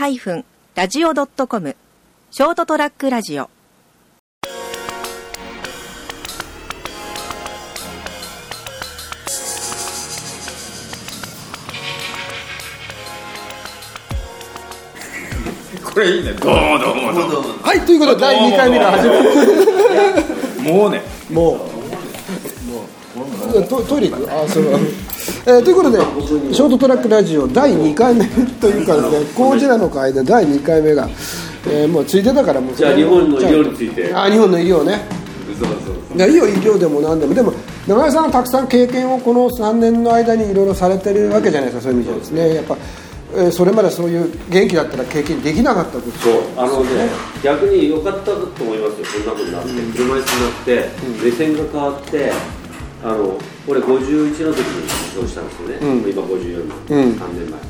ST-radio.com ショートトラックラジオ。これいいね。どうもどうもどうも。はいということで第2回目の始まりもうね。もう。もう。トトイレ行く？あそう、えーということでショートトラックラジオ第2回目というかですね工事らの会で第2回目が、えーもうついてたからもうじゃあ日本の医療について。あ日本の医療ね。そうそういやいいよ医療でも何でも。でも長井さんはたくさん経験をこの3年の間にいろいろされてるわけじゃないですかそういう意味じゃ。ですね。やっぱ、えーそれまでそういう元気だったら経験できなかったこと。そうあのね逆に良かったと思いますよ。そんなことになって、車椅子になって、目線が変わってあの俺51の時に受賞したんですよね、うん。今54の、うん。3年前。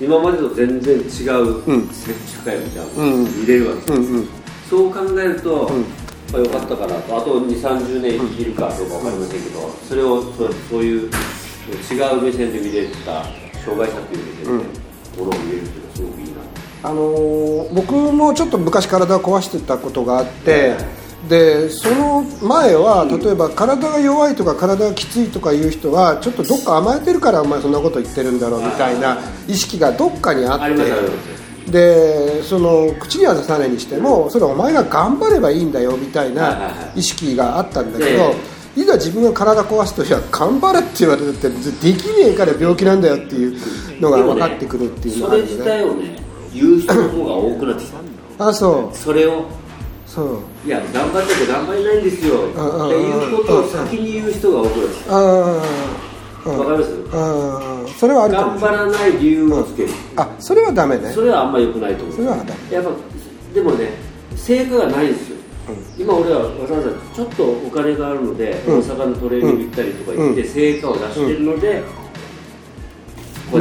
今までと全然違う、ん。社会を見た、うん。見れるわけです、うんうん。そう考えると、ん。まあ、よかったかなと。あと2 3 0年生きるかどうか分かりませんけど、それをそうそういう違う目線で見れた障害者という目線で、ものを見れるっていうのはすごくいいな。あのー僕もちょっと昔体を壊してたことがあってでその前は例えば体が弱いとか体がきついとかいう人はちょっとどっか甘えてるからお前そんなこと言ってるんだろうみたいな意識がどっかにあってでその口には出さないにしてもそれお前が頑張ればいいんだよみたいな意識があったんだけえどいざ自分が体壊すといや頑張れって言われててできねえから病気なんだよっていうのが分かってくるっていうのそれ自があるよね体をね言う人の方が多くなってきた。あそう。それをそう。いや頑張ってて頑張れないんですよ。っていうことを先に言う人が多くなわかります？あそれはある頑張らない理由をつける。あそれはダメね。それはあんまり良くないと思う。それはダメ。やっぱでもね成果がないんですよ、今俺はわざわざちょっとお金があるので、うん。大阪のトレーニング行ったりとか行って、うん。成果を出してるので、回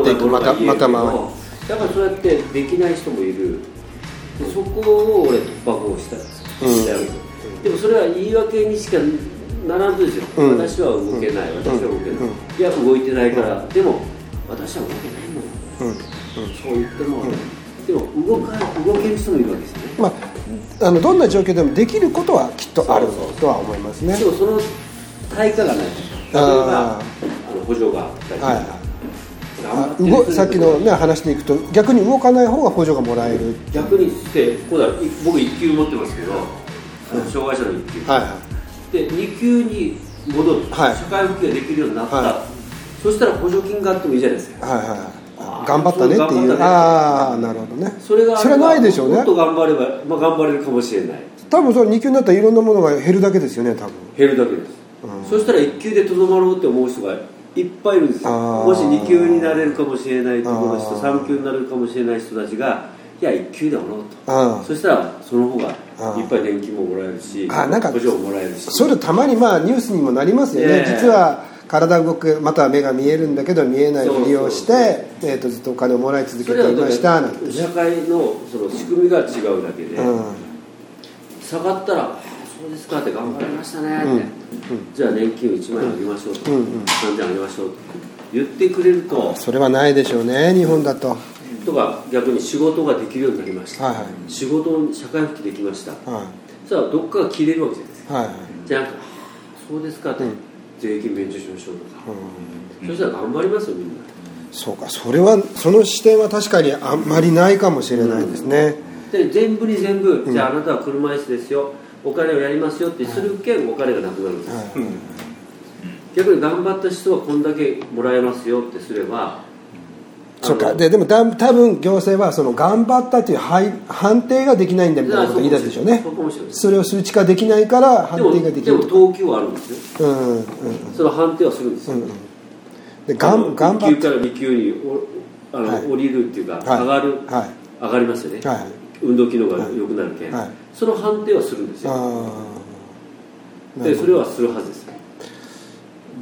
っていく。またまた回る。だからそうやってできない人もいる。でそこを俺突破口したしたわけですよでもそれは言い訳にしかならずですよ、うん。私は動けない、私は動けない、うん。いや動いてないから、でも私は動けないのよ。うん。そう言っても、でも動か動ける人もいるわけですよね。まああのどんな状況でもできることはきっとあるとは思いますね。でもその対価がない例えばああの補助があったり、はい動さっきの、ね、話でいくと逆に動かない方が補助がもらえる。逆にしてこうだ僕1級持ってますけどあの障害者の1級、はいはで2級に戻る、はい。社会復帰ができるようになった、はそしたら補助金があってもいいじゃないですか。いはいはい。あ頑張ったねっていう。ねああなるほどね。それがあそれないでしょうね。もっと頑張れば、まあ、頑張れるかもしれない。多分その2級になったらいろんなものが減るだけですよね多分。減るだけです、そしたら1級でとどまろうって思う人がいっぱいいるんですよ。もし2級になれるかもしれないところの人あー。3級になれるかもしれない人たちがいや1級でおろうとそしたらその方がいっぱい年金ももらえるしあなんか補助ももらえるし。それたまにまあニュースにもなりますよね、ええ。実は体動くまたは目が見えるんだけど見えないふりをしてえー、とずっとお金をもらい続けそれはいてましたなんてね。社会のその仕組みが違うだけで、うん。下がったらあ「そうですか」って頑張りましたね。って、うん。じゃあ年金を1万円あげましょうと、うん。うん何千円あげましょうと言ってくれると。それはないでしょうね日本だと。とか逆に仕事ができるようになりました、はいはい。仕事に社会復帰できました。はそしたらどっかが切れるわけじゃないです。かいはいはい。じゃなくてあ「そうですか」って、うん。税金免除しましょうとか、うん。そしたら頑張りますよみんな。そうかそれはその視点は確かにあんまりないかもしれないですね、で全部に全部、ん。じゃああなたは車椅子ですよお金をやりますよってするけんお金がなくなるんです、はい。逆に頑張った人はこんだけもらえますよってすればそうか。ででもだ多分行政はその頑張ったというはい判定ができないんだみたいなことを言い出すでしょうね。それないそれを数値化できないから判でも定ができでもると等級はあるんですよ。うんうんうん。その判定はするんですよ、うんうん。でがん頑張1っ級から2級におあの、はい。降りるっていうか、はい。上がる、はい。上がりますよね、はい運動機能が良くなるけん、はい。その判定はするんですよ。ああなでそれはするはずです。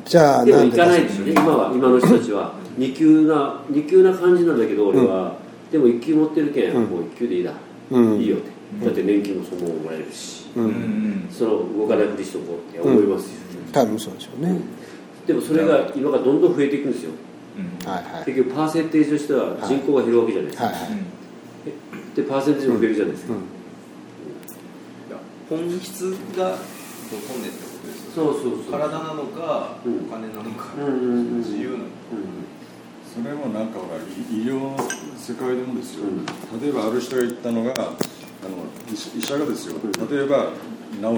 じゃあでもなん行かないんですよね。今は今の人たちは。2級な二級な感じなんだけど俺は、でも1級持ってるけん、うん。もう1級でいいだ、うん。いいよって。だって年金もそのままもらえるし、ううんん。その動かないふりしとこうって思いますよ、多分そうでしょうね。でもそれが今がどんどん増えていくんですよ。はいはい。結局パーセンテージとしては人口が減るわけじゃないですか、はいはいでパーセンテージも増えるじゃないですか、うん。本質がどこねってことですよそうそうそう。体なのか、うん。お金なのか、自由なのか、それもなんかほら医医療の世界でもですよ、うん。例えばある人が言ったのがあの医医者がですよ、例えば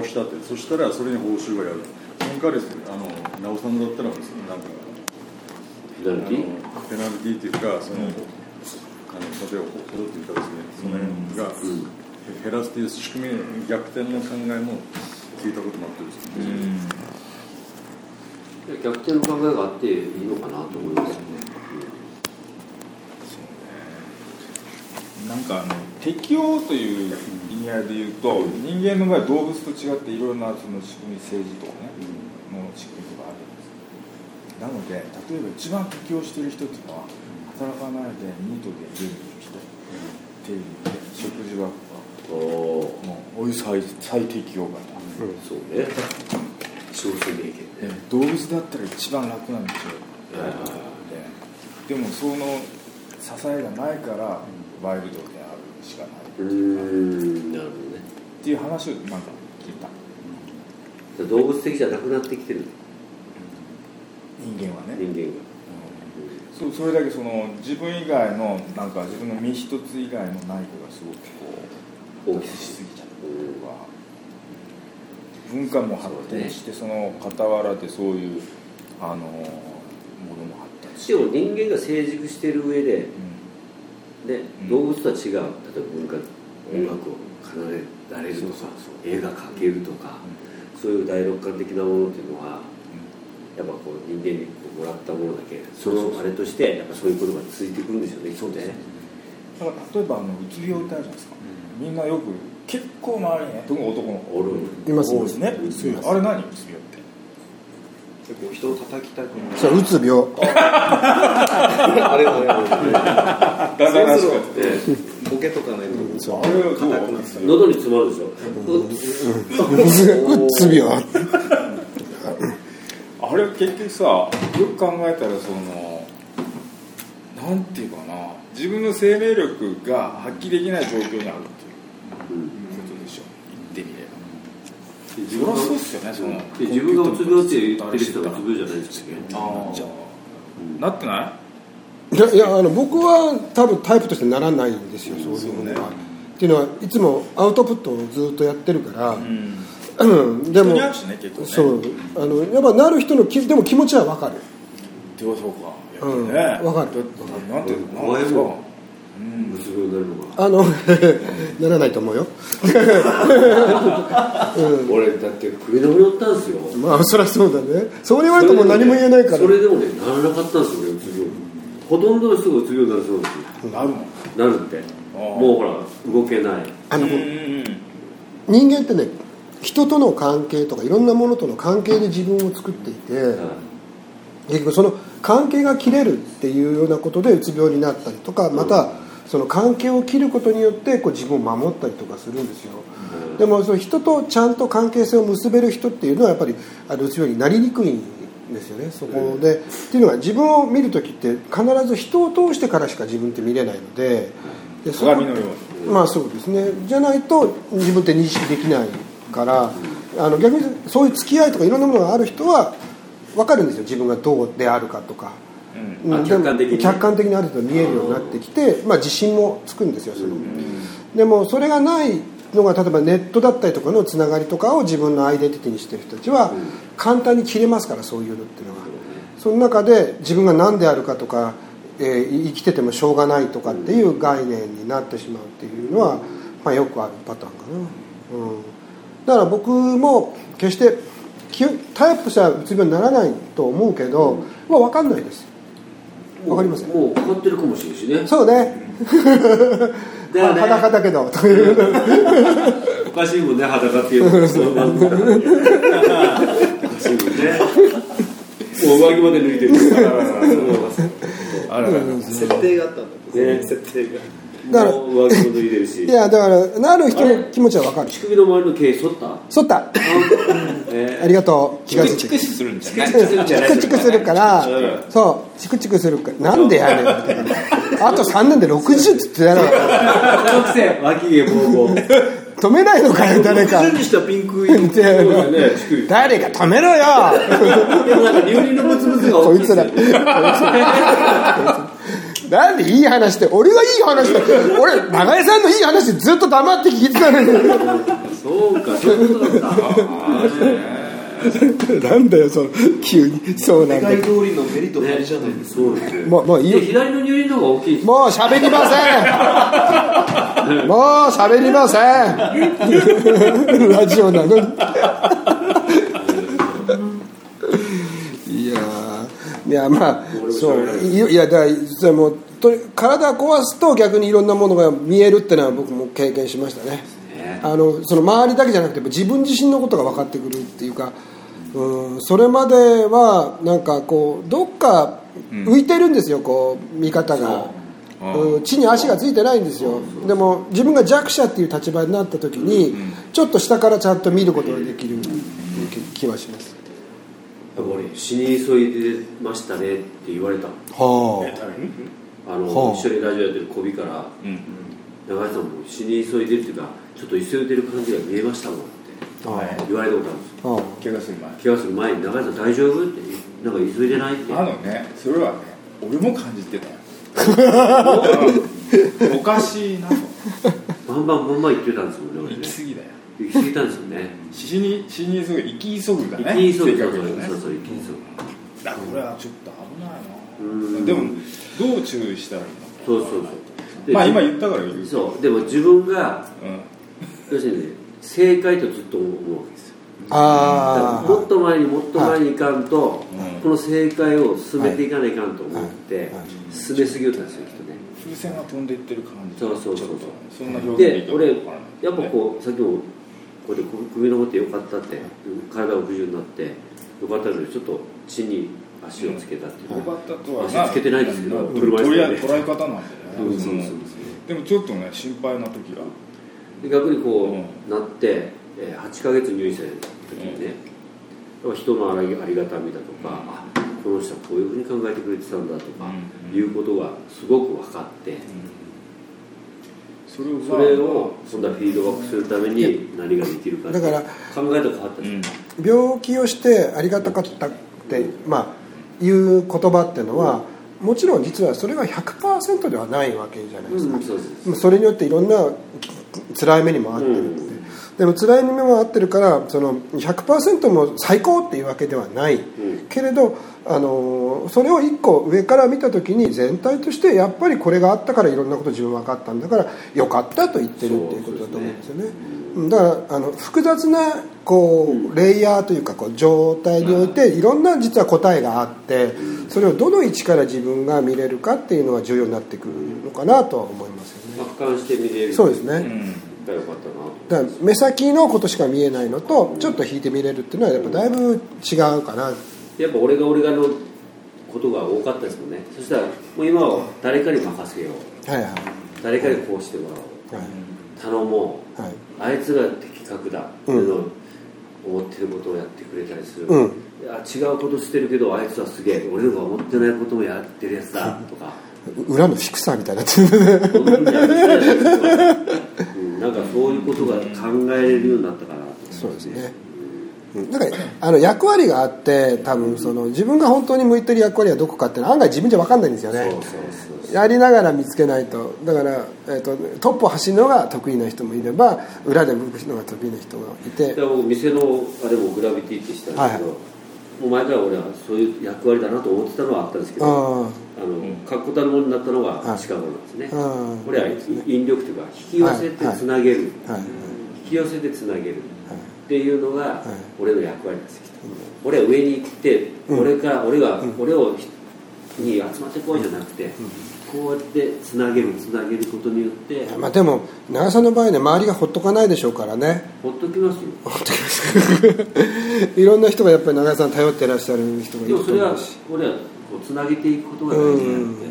治したって。そしたらそれに報酬がやる。その代わりあの治さんだったらなんかペナルティあのペナルティっていうかその、あの例えば補助っていうかですねその辺が、減らすっていう仕組み逆転の考えも聞いたこともあってですね、逆転の考えがあっていいのかなと思いますよね、なん。かあの適応という意味合いで言うと人間の場合動物と違っていろん。なその仕組み政治とかね、の仕組みとかあるん。ですなので例えば一番適応している人っていうのは働かないでニートで家にいる人っていう意味で食事はおおもうお湯最最適応型、そうね少数名言で動物だったら一番楽なん。ですよ、ででもその支えがないからワイルドである。しかないうーん。なるほどね。っていう話をなんか聞いた動物的じゃなくなってきてる？人間はね、人間がそうそれだけその自分以外のなんか自分の身一つ以外の内部がすごくこう大きくしすぎちゃった文化も発展してその傍らでそういうあのものも発展しでも人間が成熟している上で、うん。動物とは違う。例えば文化音楽を奏でられるとか絵が描けるとか、そういう第六感的なものっていうのはやっぱこう人間にこうもらったものだけそのあれとしてやっぱそういうことが続いてくるんですよねそうね。だから例えばあのうつ病ってあるじゃないですか、みんなよく結構周り特に男の子。おるいます。ねうつ病あれ何うつ病って。結構人を叩きたくなる。それうつ病。あれもやるだんだんらてボケとかないとそうあれは硬くなってる喉に詰まるでしょ、うつ病結局さよく考えたらそのなんていうかな自分の生命力が発揮できない状況にあるっていうことでしょ。言ってみれば。自そりゃそうっすよねそので自分がうつ病って言ってる人はうつ病じゃないですよねああなってない？いやいやあの僕は多分タイプとしてならないんですよそういうものは、っていうのはいつもアウトプットをずっとやってるから、うんうしね結構ね。そう。あのやっぱなる人のきでも気持ちは分かる。でもそうか。うんね。わかる。だなんていうのかな怖いもううつ病になるのが。あの ならないと思うよ。俺だって首の折ったんですよ。まあそりゃそうだね。そう言われても何も言えないから。それでもねならなかったんですよ俺うつ病ほとんどの人がうつ病になるそうですよ。なるのなるって。もうほら動けない。あのうんうん。人間ってね人との関係とかいろんなものとの関係で自分を作っていて、結局その関係が切れるっていうようなことでうつ病になったりとかまたその関係を切ることによってこう自分を守ったりとかするんですよ。でもその人とちゃんと関係性を結べる人っていうのはやっぱりあのうつ病になりにくいんですよね。そこで、っていうのは自分を見る時って必ず人を通してからしか自分って見れないのででそのようまあそうですね。じゃないと自分って認識できないからあの逆にそういう付き合いとかいろんなものがある人は分かるんですよ。自分がどうであるかとか、うん。客観的に。ね客観的にある程度見えるようになってきて、まあ、自信もつくんですよその、でもそれがないのが例えばネットだったりとかのつながりとかを自分のアイデンティティにしてる人たちは簡単に切れますからそういうのっていうのは。その中で自分が何であるかとか、えー生きててもしょうがないとかっていう概念になってしまうっていうのは、まあ、よくあるパターンかな、うん、だから僕も決してきタイプとしてはうつ病にならないと思うけど、まあ、分かんないです。わかりません。もうかかってるかもしれないしね。そうね。裸だけどという。おかしいもんね裸っていうのその番組からねおかしいもんね。もう上着まで抜いてる あららら。設定があったんだ。ね。設定がだから上着も脱いでるし。いやだからなる人の気持ちは分かる。乳首の周りの毛剃った？剃った。え ありがとう。気チクがつい？てチクするんじゃない？チクチクするからうん。そう。チクチクするから。なんでやねん あと3年で60っつってやろー脇毛ボーボー。止めないのかよ誰か。誰か止めろよ。でもなんか乳輪のブツブツが大きいこいつら。こいつらなんでいい話って俺がいい話だ俺長江さんのいい話ずっと黙って聞いてたのに。そうかそういうことだったなんだよその急に。そうなんだ世界通りのメリットじゃないですか、もうもういい左の乳輪の方が大きいもう喋りません。もう喋りません。ラジオなのにいやーいやまあそう。いいやだそれもうと体壊すと逆にいろんなものが見えるってのは僕も経験しましたね。ね。あのその周りだけじゃなくて自分自身のことが分かってくるっていうか、うん、それまではなんかこうどっか浮いてるんですよこう見方が、う。ん、地に足がついてないんですよ。でも自分が弱者っていう立場になった時にちょっと下からちゃんと見ることができる気はします俺死に急いでましたねって言われたはあ。の、はあ。一緒にラジオやってる小尾からうん。長井さんも死に急いでるっていうかちょっと急いでる感じが見えましたもんって言われたことあるんですよ。あ。は怪我する前。怪我する前に長井さん大丈夫？ってなんか急いでない？って。あのねそれはね俺も感じてたよ。おかしい。なと。バンバンバンバン言ってたんですもんね俺行ねき過ぎだよ行き過ぎたんですよね。死に死に急ぐ行き急ぐだね行き急ぐ。正確にはね。そうそう行き急ぐ。だこれはちょっと危ないうん。なでもどう注意したらいいのそうそうそう。でまあ今言ったから言う。そう。でも自分がうん。要するにね正解とずっと思うわけですよ。あもっと前にもっと前に行かんと、うん。この正解を進めていかないかんと思って、はい。はい。進めすぎよったんですよきっとね。風船が飛んでいってる感じ。そうそうそうそんな表現でやっぱこうさっきもこうやって首の持ってよかったって体が不自由になってよかったのでちょっと地に足をつけたっていうよかったとは足つけてないですけどうん車椅子で。ね捉え方なんだよね。うんそうそうそうでもちょっとね心配な時がで逆にこう、うなって、えー8ヶ月入院した時にね、やっぱ人のありありがたみだとか、あこの人はこういうふうに考えてくれてたんだとか、うん。いうことがすごく分かって、それをそれを今度はフィードバックするために何ができるかだから考え方変わったんですよ、病気をしてありがたかったって、まあ、いう言葉っていうのはもちろん実はそれが100%ではないわけじゃないですか、うんそす。それによっていろんな辛い目にもあってるでも辛い目もあってるからその100%も最高っていうわけではない、ん。けれどあのそれを一個上から見た時に全体としてやっぱりこれがあったからいろんなこと自分分かったんだからよかったと言ってるっていうことだと思うんですよね。うんだからあの複雑なこうレイヤーというかこう状態においていろんな実は答えがあってそれをどの位置から自分が見れるかっていうのは重要になってくるのかなとは思いますよね。俯瞰して見れる。そうですね、うんが良かったなとだから目先のことしか見えないのとちょっと引いて見れるっていうのはやっぱだいぶ違うかな。やっぱ俺が俺がのことが多かったですもんね。そしたらもう今は誰かに任せよう。はいはい。誰かにこうしてもらおう。はい。頼もう。はい。あいつが的確だっていうのを思ってることをやってくれたりする、うん。いや違うことしてるけどあいつはすげえ。俺のが思ってないこともやってるやつだとか。裏のフィクサーみたいになってる そういうことが考えれるようになったからそうですね。うんだからあの役割があって多分その自分が本当に向いてる役割はどこかって案外自分じゃ分かんないんですよね。そうそうそうやりながら見つけないと。だから、えー、とトップを走るのが得意な人もいれば裏で向くのが得意な人がいて。で僕店のあれもグラビティってしたんですけど、はいもう前から俺はそういう役割だなと思ってたのはあったんですけどああ。の確固たるものになったのがはい。近頃なんですね、これは引力というか引き寄せてつなげる、はい。引き寄せてつなげる。はい。っていうのがい。俺の役割なんですよ、俺は上に行って、うん。俺から俺が、うん。俺をに集まってこいじゃなくて、こうやってつなげるつなげることによって、まあでも長さんの場合ね周りがほっとかないでしょうからね。ほっときますよ。いろんな人がやっぱり長井さん頼ってらっしゃる人がいるとでもそれは思うし俺はこうつなげていくことが大事なんで、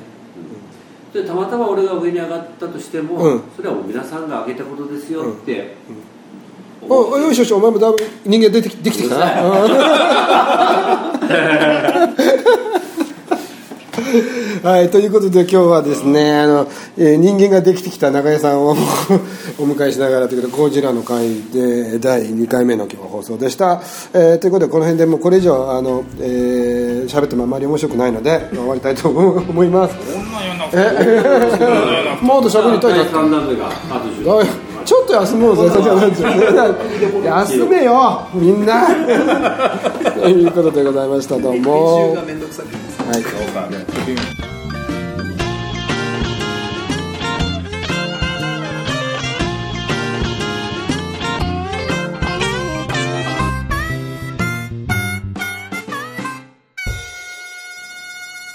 うん。でたまたま俺が上に上がったとしても、うん。それは皆さんが上げたことですよって、おおよしよしお前もだいぶ人間出てきできてきたな はい、ということで今日はですね、あの、えー人間ができてきた中江さんを お迎えしながらということで、ゴジラの会で第2回目の今日放送でした。えーということで、この辺でもうこれ以上、あの、えー喋ってもあまり面白くないので、終わりたいと思います。もっと喋りたいな第3弾目があと10おいちょっと休もうぜ、休めよ、みんな。ということでございました、どう編も集。がめん。どくさ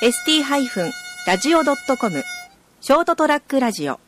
くてはいそう ST-radio.com ショートトラックラジオ